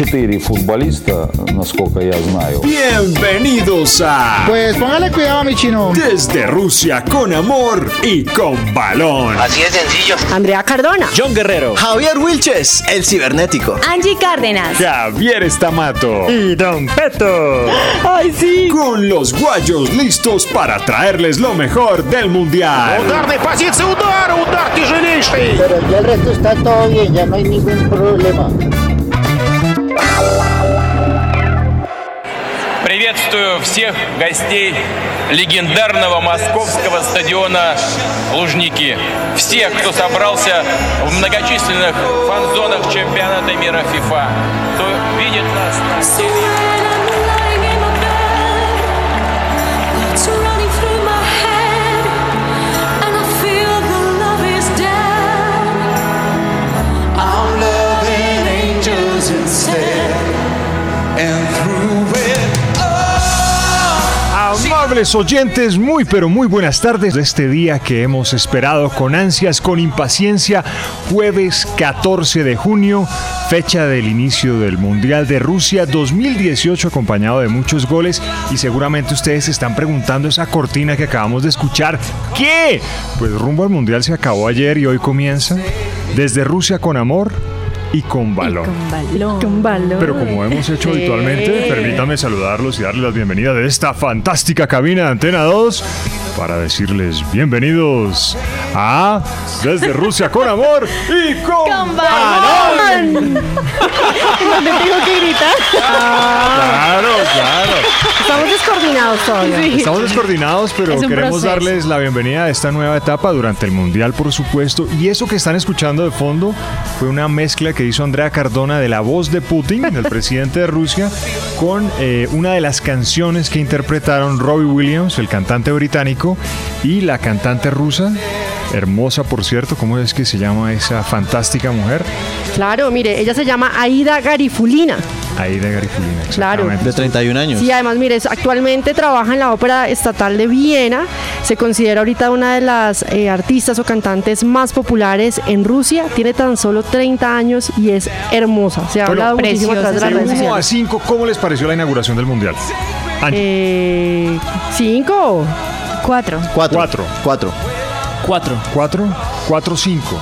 четыре футболиста, насколько я знаю. Bienvenidos a Pues póngale cuidado, mi chino. Desde Rusia con amor y con balón. Así es sencillo. Andrea Cardona, John Guerrero. Javier Wilches, el cibernético. Angie Cárdenas. Javier Estamato. Y Don Peto. Ay, sí. Con los guayos listos para traerles lo mejor del mundial. Pero ya el resto está todo bien, ya no hay ningún problema. Приветствую всех гостей легендарного московского стадиона Лужники. Всех, кто собрался в многочисленных фан-зонах чемпионата мира ФИФА. Кто видит нас на теле. Amables oyentes, muy pero muy buenas tardes. Este día que hemos esperado con ansias, con impaciencia, jueves 14 de junio, fecha del inicio del Mundial de Rusia 2018, acompañado de muchos goles. Y seguramente ustedes se están preguntando esa cortina que acabamos de escuchar. ¿Qué? Pues rumbo al Mundial se acabó ayer y hoy comienza. Desde Rusia con amor y con balón. Con balón. Pero como hemos hecho habitualmente, permítame saludarlos y darles la bienvenida de esta fantástica cabina de Antena 2 para decirles bienvenidos a Desde Rusia con Amor y con, Con balón. ¿Dónde tengo que gritar? Claro, claro. Estamos descoordinados todavía. Estamos descoordinados, pero queremos proceso. darles la bienvenida a esta nueva etapa durante el Mundial, por supuesto. Y eso que están escuchando de fondo fue una mezcla que hizo Andrea Cardona de la voz de Putin, el presidente de Rusia, con eh, una de las canciones que interpretaron Robbie Williams, el cantante británico, y la cantante rusa, hermosa por cierto, ¿cómo es que se llama esa fantástica mujer? Claro, mire, ella se llama Aida Garifulina. Aida Garifulina, claro. De 31 años. Sí, además, mire, actualmente trabaja en la Ópera Estatal de Viena. Se considera ahorita una de las eh, artistas o cantantes más populares en Rusia. Tiene tan solo 30 años y es hermosa. Se ha hablado muchísimo atrás de la De a 5, ¿cómo les pareció la inauguración del Mundial? 5. Cuatro. Cuatro. Cuatro. Cuatro. Cuatro. ¿Cuatro? ¿Cuatro, cinco?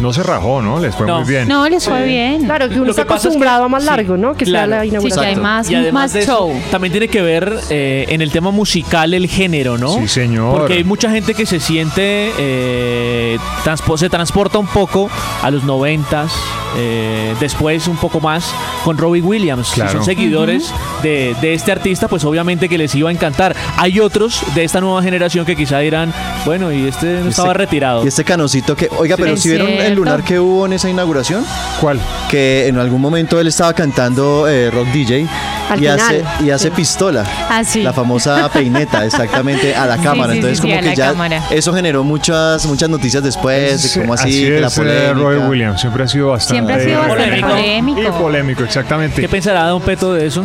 No se rajó, ¿no? Les fue No. muy bien. No, les fue bien. Claro, que uno Lo está que pasa es que- acostumbrado a más sí, largo, ¿no? Que sea claro. la Sí, Sí, inauguración. que hay más, Y además más de eso, show. también tiene que ver eh, en el tema musical el género, ¿no? Sí, señor. Porque hay mucha gente que se siente, eh, transpo- se transporta un poco a los noventas, eh, después un poco más con Robbie Williams. Si Claro. son seguidores de, de este artista, pues obviamente que les iba a encantar. Hay otros de esta nueva generación que quizá dirán, bueno, y este no estaba retirado. Y este canocito que. Oiga, pero Es si vieron el lunar que hubo en esa inauguración? ¿Cuál? Que en algún momento él estaba cantando eh, rock DJ Al y, hace, final, y hace sí. pistola. Ah, sí. La famosa peineta, exactamente, a la Sí, cámara. sí, Entonces, sí, sí, como a que la ya cámara. eso generó muchas muchas noticias después, de cómo así, así que la es, eh, polémica. Robbie Williams. Siempre ha sido bastante... Siempre ha sido bastante Polémico. polémico. Y polémico, exactamente. ¿Qué pensará Don Peto de eso?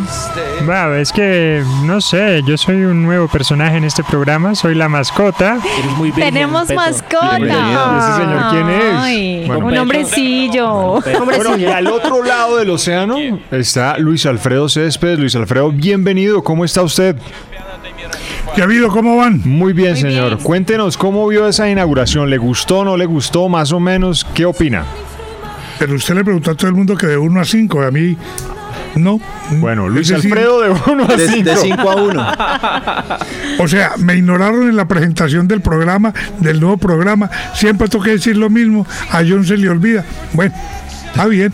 Bueno, es que no sé, yo soy un nuevo personaje en este programa, soy la mascota. Eres muy bien, Tenemos Peto. mascota. Bienvenido. ¿Y ese señor quién es? Ay, Bueno. un hombrecillo. Bueno, y al otro lado del océano está Luis Alfredo Céspedes. Luis Alfredo, bienvenido. ¿Cómo está usted? ¿Qué ha habido? ¿Cómo van? Muy bien, señor. Cuéntenos cómo vio esa inauguración. ¿Le gustó, no le gustó? Más o menos, ¿qué opina? Pero usted le preguntó a todo el mundo que de 1 a 5, a mí no. Bueno, Luis Alfredo de 1 a De 5. 5 a 1. O sea, me ignoraron en la presentación del programa, del nuevo programa. Siempre tengo que decir lo mismo. A John se le olvida. Bueno, está bien.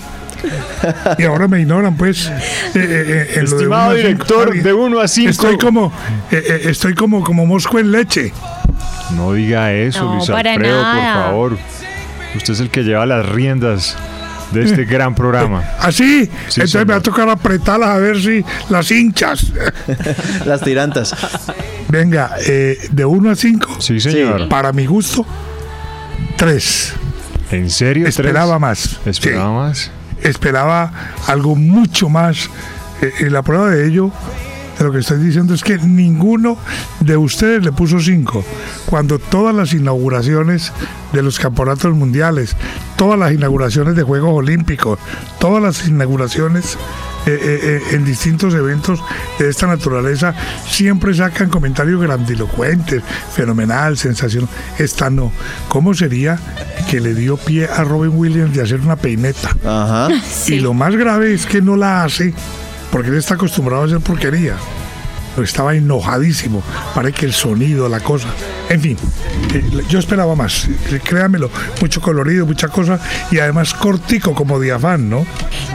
Y ahora me ignoran, pues. eh, eh, eh, de Estimado uno a cinco, director, de 1 a 5. Estoy como, eh, eh, estoy como, como mosco en leche. No diga eso, No, Luis Alfredo, por favor. Usted es el que lleva las riendas de este gran programa. Así, Sí, entonces me va a señor. tocar apretarlas a ver si las hinchas. Las tirantas. Venga, eh, de 1 a 5, Sí, señor. para mi gusto, 3. ¿En serio? ¿Tres? Esperaba más. ¿Esperaba más? esperaba algo mucho más. Eh, y la prueba de ello, de lo que estoy diciendo, es que ninguno de ustedes le puso cinco. Cuando todas las inauguraciones de los campeonatos mundiales, todas las inauguraciones de Juegos Olímpicos, todas las inauguraciones eh, eh, eh, en distintos eventos de esta naturaleza, siempre sacan comentarios grandilocuentes, fenomenal, sensación. Esta no. ¿Cómo sería que le dio pie a Robin Williams de hacer una peineta? Ajá. Y lo más grave es que no la hace porque él está acostumbrado a hacer porquería. Pero estaba enojadísimo. Parece que el sonido, la cosa. En fin, eh, yo esperaba más. eh, Créamelo, mucho colorido, mucha cosa. Y además cortico como diafán, ¿no?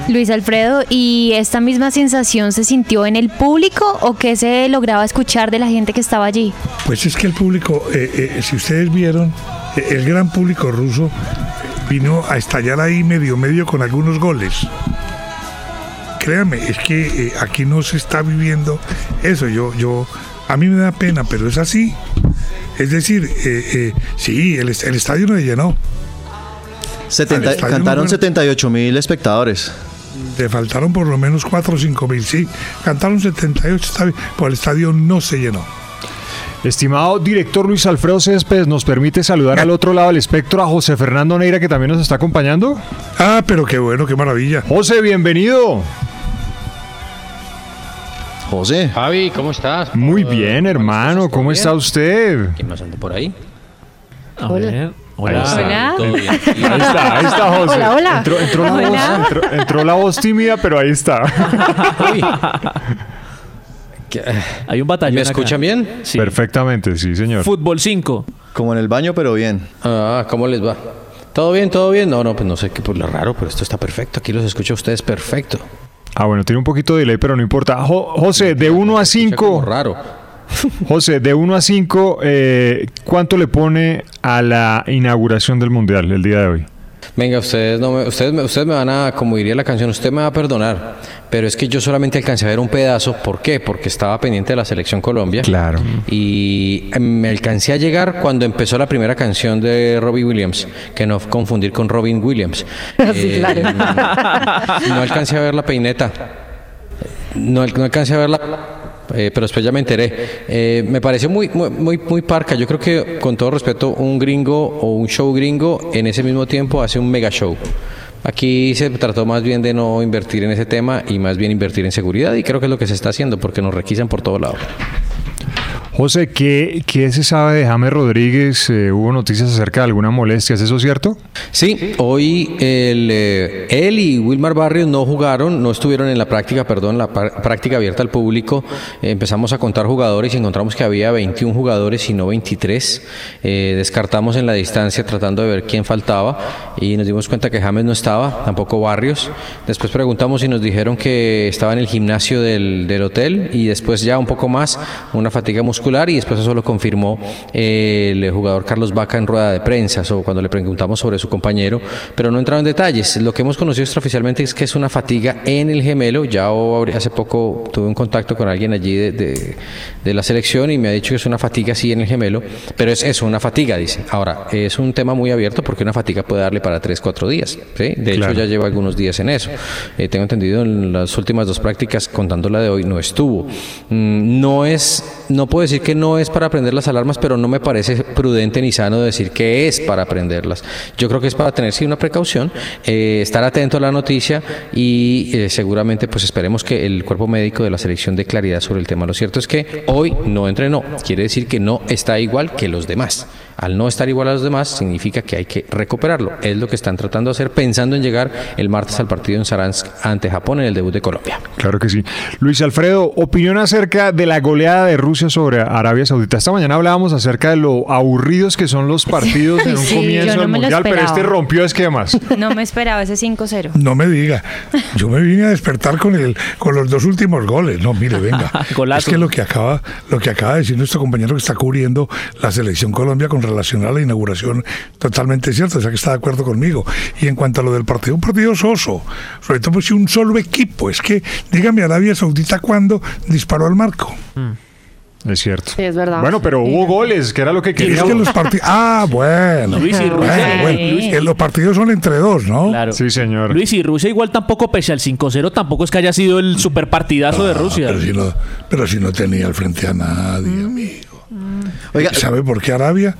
Luis Alfredo, ¿y esta misma sensación se sintió en el público o qué se lograba escuchar de la gente que estaba allí? Pues es que el público, eh, eh, si ustedes vieron, el gran público ruso vino a estallar ahí medio medio con algunos goles. Créame, es que eh, aquí no se está viviendo eso. Yo, yo, a mí me da pena, pero es así. Es decir, eh, eh, sí, el, est- el estadio no se llenó. 70 Al estadio cantaron no- 78 mil espectadores. Le faltaron por lo menos 4 o 5 mil, sí. Cantaron 78, está bien, pero el estadio no se llenó. Estimado director Luis Alfredo Céspedes, ¿nos permite saludar al otro lado del espectro a José Fernando Neira que también nos está acompañando? Ah, pero qué bueno, qué maravilla. José, bienvenido. José. Javi, ¿cómo estás? Muy bien, hermano. ¿Cómo está usted? ¿Quién más anda por ahí? A ver. Hola. Hola. Todo bien. Ahí está, ahí está José. Hola, hola. Entró, entró la Hola. voz, entró- entró la voz tímida, pero ahí está. Uy. ¿Qué- Hay un batallón. ¿Me acá. escuchan bien? Sí. Perfectamente, sí, señor. Fútbol 5. Como en el baño, pero bien. Ah, ¿cómo les va? ¿Todo bien, todo bien? No, no, pues no sé qué, pues lo raro, pero esto está perfecto. Aquí los escucho a ustedes perfecto. Ah, bueno, tiene un poquito de delay, pero no importa. Jo- José, de 1 a Escucha como 5, raro. José, de 1 a 5, eh, ¿cuánto le pone a la inauguración del Mundial el día de hoy? Venga, ustedes, no me, ustedes, me, ustedes me van a, como diría la canción, usted me va a perdonar, pero es que yo solamente alcancé a ver un pedazo. ¿Por qué? Porque estaba pendiente de la selección Colombia. Claro. Y eh, me alcancé a llegar cuando empezó la primera canción de Robbie Williams, que no confundir con Robin Williams. Sí, claro. No alcancé a ver la peineta. No, no alcancé a verla. Eh, pero después ya me enteré. Eh, me pareció muy, muy, muy, parca. Yo creo que, con todo respeto, un gringo o un show gringo en ese mismo tiempo hace un mega show. Aquí se trató más bien de no invertir en ese tema y más bien invertir en seguridad y creo que es lo que se está haciendo porque nos requisan por todo lado. José, ¿qué, qué se sabe de James Rodríguez? Eh, ¿Hubo noticias acerca de alguna molestia? ¿Es eso cierto? Sí, hoy el, eh, él y Wilmar Barrios no jugaron, no estuvieron en la práctica, perdón, la práctica abierta al público. Empezamos a contar jugadores y encontramos que había 21 jugadores y no 23. Eh, descartamos en la distancia tratando de ver quién faltaba y nos dimos cuenta que James no estaba, tampoco Barrios. Después preguntamos y nos dijeron que estaba en el gimnasio del, del hotel y después ya un poco más, una fatiga muscular y después eso lo confirmó eh, el jugador Carlos Vaca en rueda de prensa o cuando le preguntamos sobre su compañero, pero no entraron en detalles. Lo que hemos conocido extraoficialmente es que es una fatiga en el gemelo. Ya hace poco tuve un contacto con alguien allí de, de- de la selección y me ha dicho que es una fatiga sí en el gemelo, pero es eso, una fatiga, dice. Ahora, es un tema muy abierto porque una fatiga puede darle para 3, 4 días. ¿sí? De Claro. hecho, ya lleva algunos días en eso. Eh, tengo entendido en las últimas dos prácticas, contando la de hoy, no estuvo. Mm, no es, no puedo decir que no es para prender las alarmas, pero no me parece prudente ni sano decir que es para prenderlas. Yo creo que es para tener sí una precaución, eh, estar atento a la noticia y eh, seguramente pues esperemos que el cuerpo médico de la selección dé claridad sobre el tema. Lo cierto es que hoy no entrenó, quiere decir que no está igual que los demás. Al no estar igual a los demás significa que hay que recuperarlo. Es lo que están tratando de hacer pensando en llegar el martes al partido en Saransk ante Japón en el debut de Colombia. Claro que sí. Luis Alfredo, opinión acerca de la goleada de Rusia sobre Arabia Saudita. Esta mañana hablábamos acerca de lo aburridos que son los partidos en un Sí, comienzo no del Mundial, pero esperaba. este rompió esquemas. No me esperaba ese 5-0. No me diga. Yo me vine a despertar con el, con los dos últimos goles. No, mire, venga. Es que lo que acaba, lo que acaba de decir nuestro compañero que está cubriendo la selección Colombia con relación a la inauguración, totalmente cierto, o sea que está de acuerdo conmigo. Y en cuanto a lo del partido, un partido soso, sobre todo pues si un solo equipo, es que dígame Arabia Saudita cuándo disparó al marco. Es cierto. Sí, es verdad. Bueno, pero hubo goles, que era lo que Es queríamos. que los partidos. Ah, bueno. Luis y Bueno, Rusia. bueno, que los partidos son entre dos, ¿no? Claro. Sí, señor. Luis y Rusia igual tampoco, pese al 5-0, tampoco es que haya sido el super partidazo de Rusia. Pero si no, pero si no tenía al frente a nadie, amigo. Oiga, ¿Sabe por qué Arabia?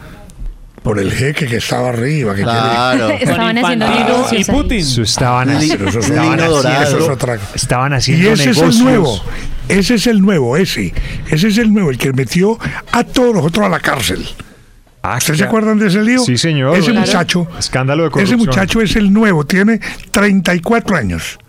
Por el jeque que estaba arriba. Que Claro. Estaban Con haciendo Infantino negocios y. Putin. Eso estaban, haciendo, eso es estaban haciendo- estaban Y haciendo ese negocios. es el nuevo. Ese es el nuevo, ese. Ese es el nuevo, el que metió a todos los otros a la cárcel. Ah, ¿Ustedes se acuerdan de ese lío? Sí, señor. Ese Claro. muchacho. Escándalo de Ese corrupción. muchacho es el nuevo, tiene 34 años.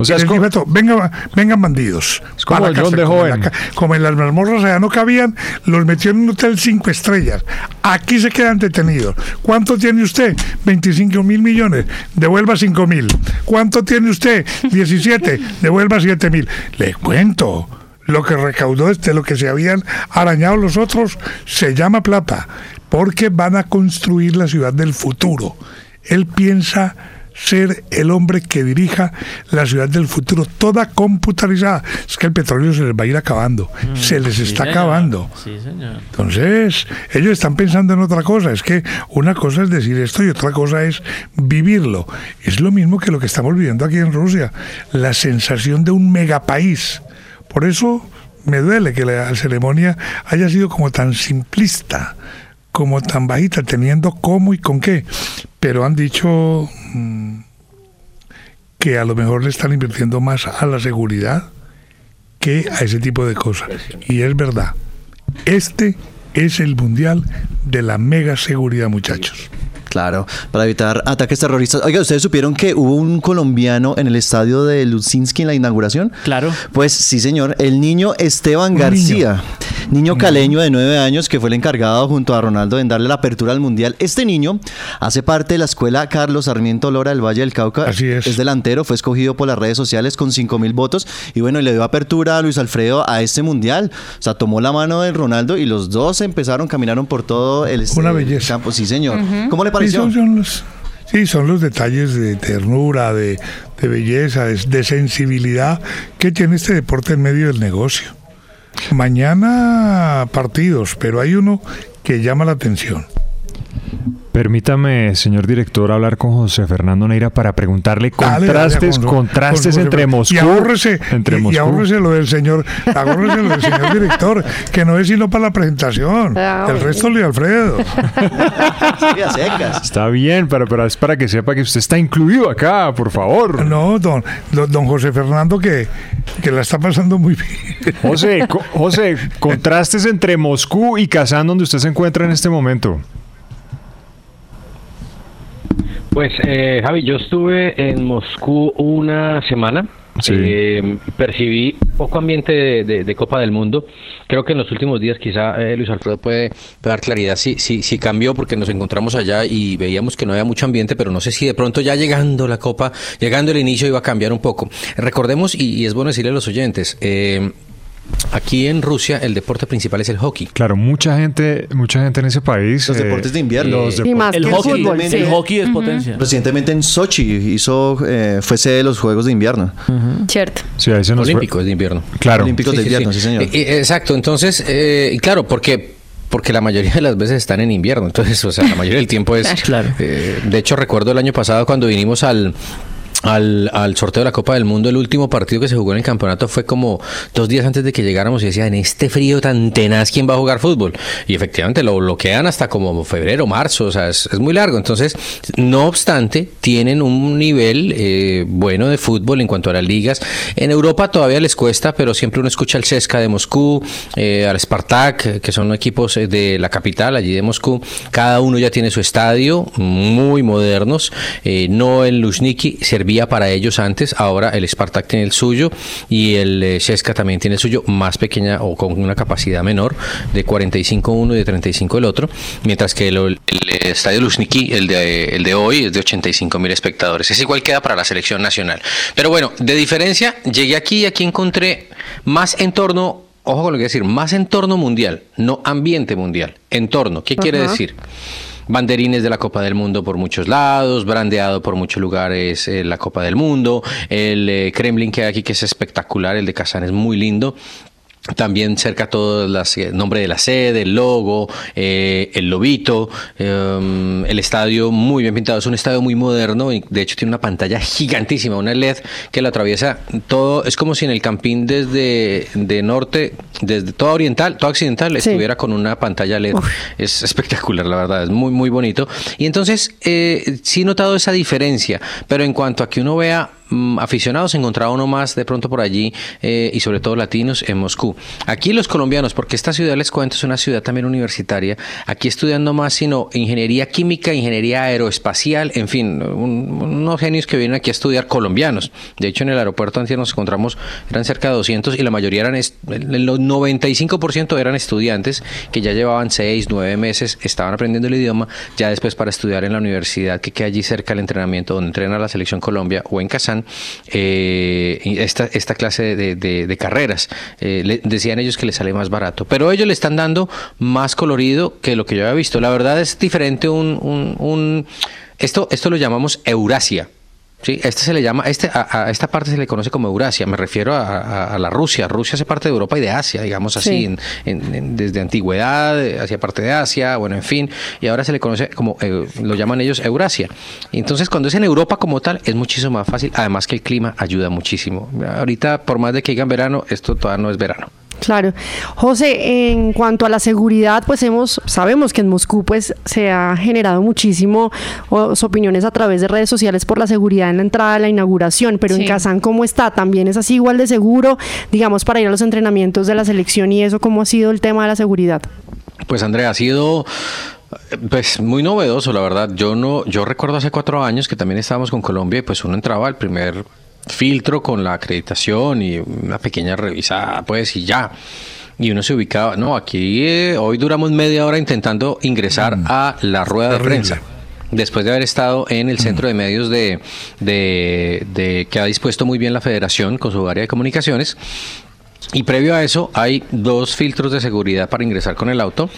O sea, Y es como- a venga, vengan bandidos. Es como Pa' la John cárcel, de como en la Como en las mazmorras allá no cabían, los metió en un hotel cinco estrellas. Aquí se quedan detenidos. ¿Cuánto tiene usted? 25 mil millones. Devuelva 5 mil. ¿Cuánto tiene usted? 17. Devuelva 7 mil. Le cuento. Lo que recaudó este, lo que se habían arañado los otros, se llama plata. Porque van a construir la ciudad del futuro. Él piensa ser el hombre que dirija la ciudad del futuro, toda computarizada. Es que el petróleo se les va a ir acabando, se les Sí, está señor. acabando. Sí, señor. Entonces, ellos están pensando en otra cosa. Es que una cosa es decir esto y otra cosa es vivirlo. Es lo mismo que lo que estamos viviendo aquí en Rusia, la sensación de un megapaís. Por eso me duele que la ceremonia haya sido como tan simplista, como tan bajita, teniendo cómo y con qué. Pero han dicho mm, que a lo mejor le están invirtiendo más a la seguridad que a ese tipo de cosas. Y es verdad. Este es el mundial de la mega seguridad, muchachos. Claro, para evitar ataques terroristas. Oiga, ¿ustedes supieron que hubo un colombiano en el estadio de Luzinski en la inauguración? Claro. Pues sí, señor. El niño Esteban Un García, niño, caleño de nueve años que fue el encargado junto a Ronaldo en darle la apertura al mundial. Este niño hace parte de la escuela Carlos Sarmiento Lora del Valle del Cauca. Así es. delantero, fue escogido por las redes sociales con cinco mil votos y bueno, y le dio apertura a Luis Alfredo a este mundial. O sea, tomó la mano de Ronaldo y los dos empezaron, caminaron por todo el, Una el belleza. campo. Sí, señor. ¿Cómo le Sí, pareció? son, son los, sí, son los detalles de ternura, de, de belleza, de, de sensibilidad que tiene este deporte en medio del negocio. Mañana partidos, pero hay uno que llama la atención. Permítame, señor director, hablar con José Fernando Neira para preguntarle Dale, dale, contrastes, con- contrastes con- entre Moscú, y ahórrese, entre y, y Moscú. ahórrese lo del señor, ahórrese lo del señor director, que no es sino para la presentación. Ah, El resto Luis Alfredo. Está bien, pero, pero es para que sepa que usted está incluido acá, por favor. No, don, don, don José Fernando que, que la está pasando muy bien. José, co- José, contrastes entre Moscú y Kazán, donde usted se encuentra en este momento. Pues eh, Javi, yo estuve en Moscú una semana. Sí. Eh, percibí poco ambiente de, de- de Copa del Mundo. Creo que en los últimos días quizá eh, Luis Alfredo puede, puede dar claridad si, si, si cambió porque nos encontramos allá y veíamos que no había mucho ambiente, pero no sé si de pronto ya llegando la Copa, llegando el inicio iba a cambiar un poco. Recordemos, y, y es bueno decirle a los oyentes, eh, aquí en Rusia el deporte principal es el hockey. Claro, mucha gente, mucha gente en ese país. Los eh, deportes de invierno. los Y depor- más El que el hockey, fútbol, el sí. hockey es potencia. Recientemente en Sochi hizo, eh, fue sede de los Juegos de Invierno. Cierto. Sí, ahí se nos fue. Olímpicos de invierno. Claro. Olímpicos de invierno, sí, señor. Eh, eh, exacto, entonces, eh, y claro, porque porque la mayoría de las veces están en invierno, entonces, o sea, la mayoría del tiempo es... Claro. eh, de hecho, recuerdo el año pasado cuando vinimos al... Al, al sorteo de la Copa del Mundo, el último partido que se jugó en el campeonato fue como dos días antes de que llegáramos y decía, en este frío tan tenaz, ¿quién va a jugar fútbol? Y efectivamente lo bloquean hasta como febrero, marzo, o sea, es, muy largo. Entonces, no obstante, tienen un nivel eh, bueno de fútbol en cuanto a las ligas. En Europa todavía les cuesta, pero siempre uno escucha al CSKA de Moscú, eh, al Spartak, que son equipos eh, de la capital, allí de Moscú. Cada uno ya tiene su estadio, muy modernos. Eh, no el Luzhniki servía para ellos antes, ahora el Spartak tiene el suyo y el eh, CSKA también tiene el suyo, más pequeña o con una capacidad menor, de 45 uno y de 35 el otro, mientras que el, el estadio Luzhniki, el de, el de hoy, es de 85 mil espectadores. Es igual queda para la selección nacional. Pero bueno, de diferencia, llegué aquí y aquí encontré más entorno ojo con lo que decir, más entorno mundial, no ambiente mundial, entorno. ¿Qué quiere decir? Banderines de la Copa del Mundo por muchos lados, brandeado por muchos lugares eh, la Copa del Mundo, el eh, Kremlin que hay aquí que es espectacular, el de Kazán es muy lindo. También cerca todo el nombre de la sede, el logo, eh, el lobito, eh, el estadio muy bien pintado. Es un estadio muy moderno y de hecho tiene una pantalla gigantísima, una LED que lo atraviesa todo. Es como si en el campín desde de norte, desde todo oriental, todo occidental, estuviera con una pantalla LED. Es espectacular, la verdad, es muy, muy bonito. Y entonces eh, sí he notado esa diferencia, pero en cuanto a que uno vea aficionados, encontraba uno más de pronto por allí eh, y sobre todo latinos en Moscú. Aquí los colombianos, porque esta ciudad les cuento es una ciudad también universitaria, aquí estudiando más sino ingeniería química, ingeniería aeroespacial, en fin, unos genios que vienen aquí a estudiar colombianos. De hecho, en el aeropuerto antes nos encontramos, eran cerca de 200 y la mayoría eran, el 95% eran estudiantes que ya llevaban 6, 9 meses, estaban aprendiendo el idioma, ya después para estudiar en la universidad que queda allí cerca del entrenamiento donde entrena la selección Colombia o en Kazán eh, esta, esta clase de, carreras. Eh, decían ellos que les sale más barato, pero ellos le están dando más colorido que lo que yo había visto. La verdad es diferente un, un esto, esto lo llamamos Eurasia. Sí, este se le llama, este, a, esta parte se le conoce como Eurasia, me refiero a, la Rusia. Rusia hace parte de Europa y de Asia, digamos así, desde antigüedad, hacia parte de Asia, bueno, en fin, y ahora se le conoce como, eh, lo llaman ellos Eurasia. Entonces, cuando es en Europa como tal, es muchísimo más fácil, además que el clima ayuda muchísimo. Ahorita, por más de que digan verano, esto todavía no es verano. Claro. José, en cuanto a la seguridad, pues hemos, sabemos que en Moscú pues se ha generado muchísimo opiniones a través de redes sociales por la seguridad en la entrada de la inauguración, pero en Kazán, ¿cómo está? ¿También es así igual de seguro, digamos, para ir a los entrenamientos de la selección y eso, cómo ha sido el tema de la seguridad? Pues Andrea, ha sido pues muy novedoso, la verdad. Yo no, yo recuerdo hace cuatro años que también estábamos con Colombia y pues uno entraba al primer filtro con la acreditación y una pequeña revisada, pues, y ya. Y uno se ubicaba, no, aquí eh, hoy duramos media hora intentando ingresar mm. a la rueda de prensa después de haber estado en el mm. centro de medios de, de, que ha dispuesto muy bien la federación con su área de comunicaciones. Y previo a eso hay dos filtros de seguridad para ingresar con el auto,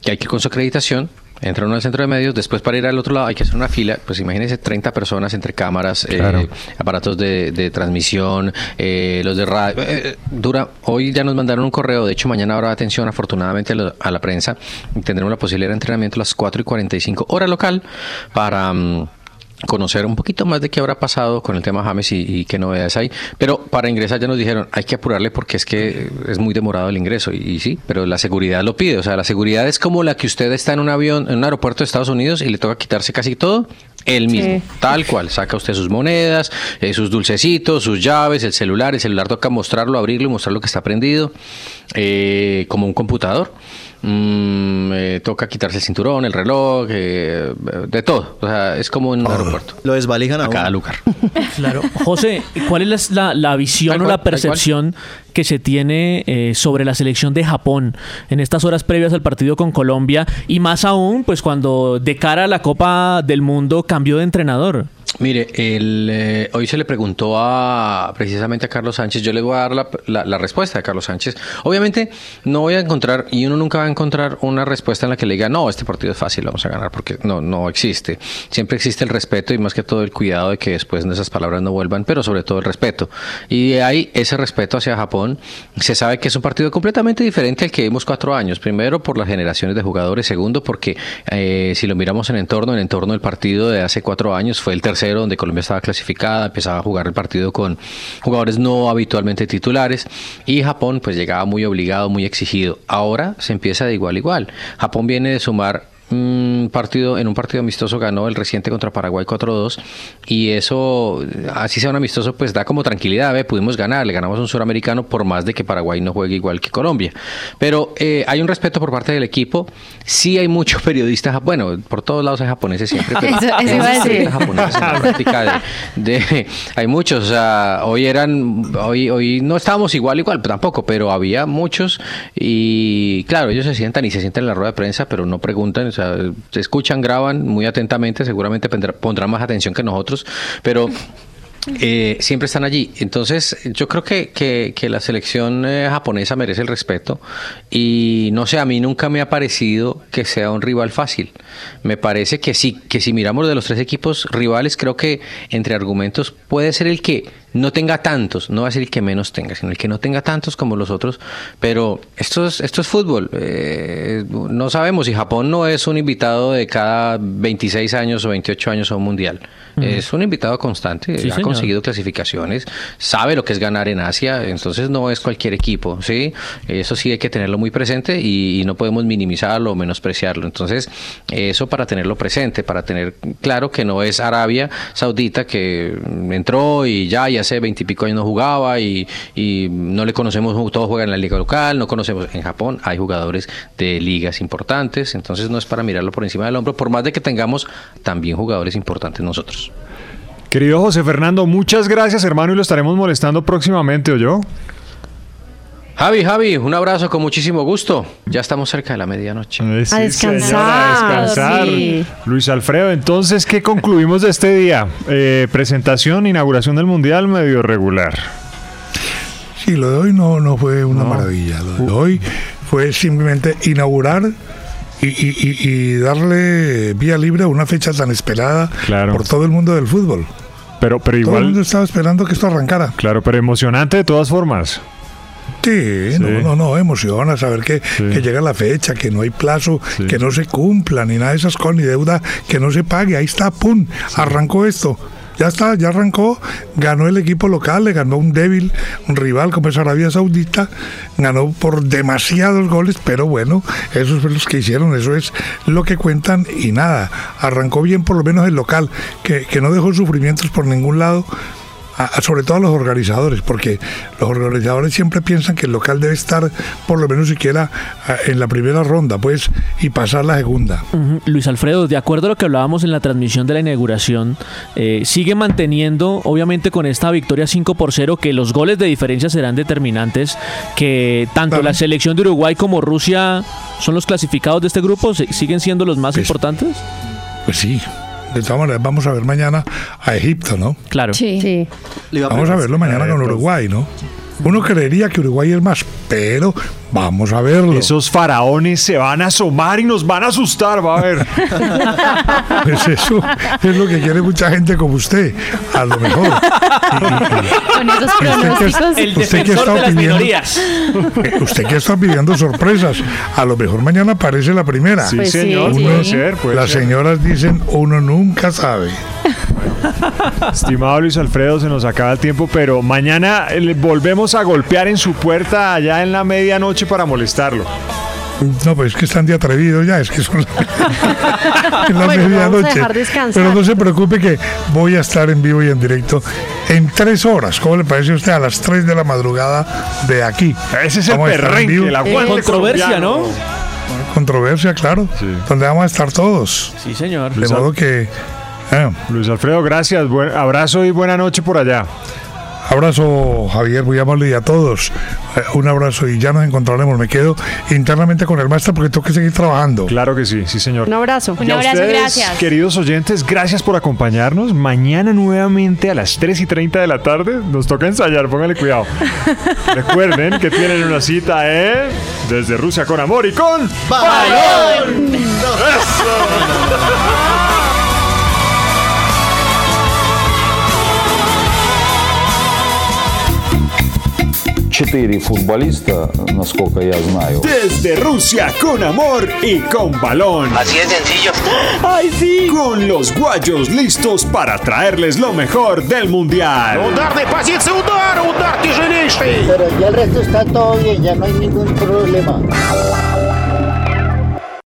que hay que con su acreditación Entra uno al centro de medios, después para ir al otro lado hay que hacer una fila, pues imagínense 30 personas entre cámaras, eh, aparatos de, transmisión, eh, los de radio. Eh, dura, hoy ya nos mandaron un correo, de hecho mañana habrá atención afortunadamente a, la prensa, tendremos la posibilidad de entrenamiento a las 4 y 45 hora local para... Mm, conocer un poquito más de qué habrá pasado con el tema James y, qué novedades hay. Pero para ingresar ya nos dijeron, hay que apurarle porque es que es muy demorado el ingreso. Y, sí, pero la seguridad lo pide. O sea, la seguridad es como la que usted está en un avión, en un aeropuerto de Estados Unidos y le toca quitarse casi todo. Él mismo, tal cual, saca usted sus monedas, eh, sus dulcecitos, sus llaves, el celular, el celular toca mostrarlo, abrirlo y mostrar lo que está prendido, eh, como un computador. Mm, eh, toca quitarse el cinturón, el reloj, eh, de todo. O sea, es como en un aeropuerto. Lo desvalijan a, cada lugar. Claro. José, ¿cuál es la, visión o la percepción que se tiene eh, sobre la selección de Japón en estas horas previas al partido con Colombia y más aún, pues cuando de cara a la Copa del Mundo cambió de entrenador? Mire, el, eh, hoy se le preguntó a precisamente a Carlos Sánchez, yo le voy a dar la, la, respuesta de Carlos Sánchez. Obviamente no voy a encontrar, y uno nunca va a encontrar una respuesta en la que le diga, no, este partido es fácil, vamos a ganar, porque no, no existe. Siempre existe el respeto y más que todo el cuidado de que después de esas palabras no vuelvan, pero sobre todo el respeto. Y hay ese respeto hacia Japón. Se sabe que es un partido completamente diferente al que vimos cuatro años. Primero, por las generaciones de jugadores. Segundo, porque eh, si lo miramos en entorno, en entorno del partido de hace cuatro años fue el tercer donde Colombia estaba clasificada, empezaba a jugar el partido con jugadores no habitualmente titulares y Japón pues llegaba muy obligado, muy exigido. Ahora se empieza de igual a igual. Japón viene de sumar un partido, en un partido amistoso ganó el reciente contra Paraguay 4-2 y eso, así sea un amistoso, pues da como tranquilidad, ¿ve? pudimos ganar, le ganamos a un suramericano por más de que Paraguay no juegue igual que Colombia. Pero eh, hay un respeto por parte del equipo, sí hay muchos periodistas, bueno, por todos lados hay japoneses siempre, pero hay muchos, o sea, hoy eran, hoy, hoy no estábamos igual, igual, tampoco, pero había muchos y claro, ellos se sientan y se sientan en la rueda de prensa, pero no preguntan, sea, se escuchan, graban muy atentamente, seguramente pondrán más atención que nosotros, pero eh, siempre están allí. Entonces, yo creo que, que, que la selección eh, japonesa merece el respeto y no sé, a mí nunca me ha parecido que sea un rival fácil. Me parece que sí, que si miramos de los tres equipos rivales, creo que entre argumentos puede ser el que no tenga tantos, no va a ser el que menos tenga, sino el que no tenga tantos como los otros, pero esto es, esto es fútbol. Eh, no sabemos si Japón no es un invitado de cada 26 años o 28 años a un mundial. Es un invitado constante, Sí, ha señor. Conseguido clasificaciones, sabe lo que es ganar en Asia, entonces no es cualquier equipo, ¿sí? Eso sí hay que tenerlo muy presente y, y no podemos minimizarlo o menospreciarlo. Entonces, eso para tenerlo presente, para tener claro que no es Arabia Saudita que entró y ya, y hace veintipico años no jugaba y, y no le conocemos, todos juegan en la liga local, no conocemos. En Japón hay jugadores de ligas importantes, entonces no es para mirarlo por encima del hombro, por más de que tengamos también jugadores importantes nosotros. Querido José Fernando, muchas gracias, hermano, y lo estaremos molestando próximamente, ¿o yo? Javi, Javi, un abrazo con muchísimo gusto. Ya estamos cerca de la medianoche. Eh, sí, descansar, señora, a descansar. sí. Luis Alfredo, entonces, ¿qué concluimos de este día? Eh, presentación, inauguración del Mundial, medio regular. Sí, lo de hoy no, no fue una maravilla. Lo de hoy fue simplemente inaugurar y, y- y- y darle vía libre a una fecha tan esperada Claro. por todo el mundo del fútbol. Pero, pero Todo el mundo igual, estaba esperando que esto arrancara. claro, pero emocionante de todas formas. Sí, Sí. no, no, no, emociona saber que, que llega la fecha, que no hay plazo, Sí. que no se cumpla, ni nada de esas cosas, ni deuda que no se pague. Ahí está, pum, arrancó esto. Ya está, ya arrancó, ganó el equipo local, le ganó un débil, un rival como es Arabia Saudita, ganó por demasiados goles, pero bueno, esos son los que hicieron, eso es lo que cuentan y nada, arrancó bien por lo menos el local, que, que no dejó sufrimientos por ningún lado, a- sobre todo a los organizadores, porque los organizadores siempre piensan que el local debe estar por lo menos siquiera en la primera ronda, pues, y pasar la segunda. Luis Alfredo, de acuerdo a lo que hablábamos en la transmisión de la inauguración, eh, sigue manteniendo, obviamente con esta victoria 5 por 0, que los goles de diferencia serán determinantes, que tanto la selección de Uruguay como Rusia son los clasificados de este grupo, ¿Se- siguen siendo los más Pues- importantes. Pues sí. De todas maneras, vamos a ver mañana a Egipto, ¿no? Claro. Sí. sí. Vamos a verlo mañana con Uruguay, ¿no? Uno creería que Uruguay es más, pero vamos a verlo. Esos faraones se van a asomar y nos van a asustar, va a ver. Pues eso es lo que quiere mucha gente como usted, a lo mejor. Con esos pronósticos. El usted que está de las pidiendo- minorías. Eh, Usted que está pidiendo sorpresas, a lo mejor mañana aparece la primera. Sí, Pues sí, señor, sí. puede ser, puede Las ser. señoras dicen, uno nunca sabe. Estimado Luis Alfredo, se nos acaba el tiempo, pero mañana eh, le volvemos a golpear en su puerta allá en la medianoche para molestarlo. No, pues es que están de atrevidos ya, es que son la, en la Bueno, medianoche. Pero no se preocupe que voy a estar en vivo y en directo en tres horas. ¿Cómo le parece a usted? A las tres de la madrugada de aquí. Ese es el Vamos perrenque, el aguante Controversia. ¿no? Controversia, claro. Donde vamos a estar todos. Sí, señor. De modo que... eh, Luis Alfredo, gracias. Buen abrazo y buena noche por allá. Abrazo, Javier, muy amable y a todos. Eh, un abrazo y ya nos encontraremos. Me quedo internamente con el máster porque tengo que seguir trabajando. Claro que sí, sí, señor. Un abrazo. Un Y a abrazo, ustedes, gracias. Queridos oyentes, gracias por acompañarnos. Mañana nuevamente a las 3 y 30 de la tarde nos toca ensayar, pónganle cuidado. Recuerden que tienen una cita en Desde Rusia con Amor y con ¡Balón! Четыре футболиста, насколько я знаю. Desde Rusia con Amor y con Balón. Así de sencillo. ¡Ay, sí! Con los guayos listos para traerles lo mejor del Mundial. Ударной позиции удара, удар тяжелейший. Pero ya el resto está todo bien, ya no hay ningún problema.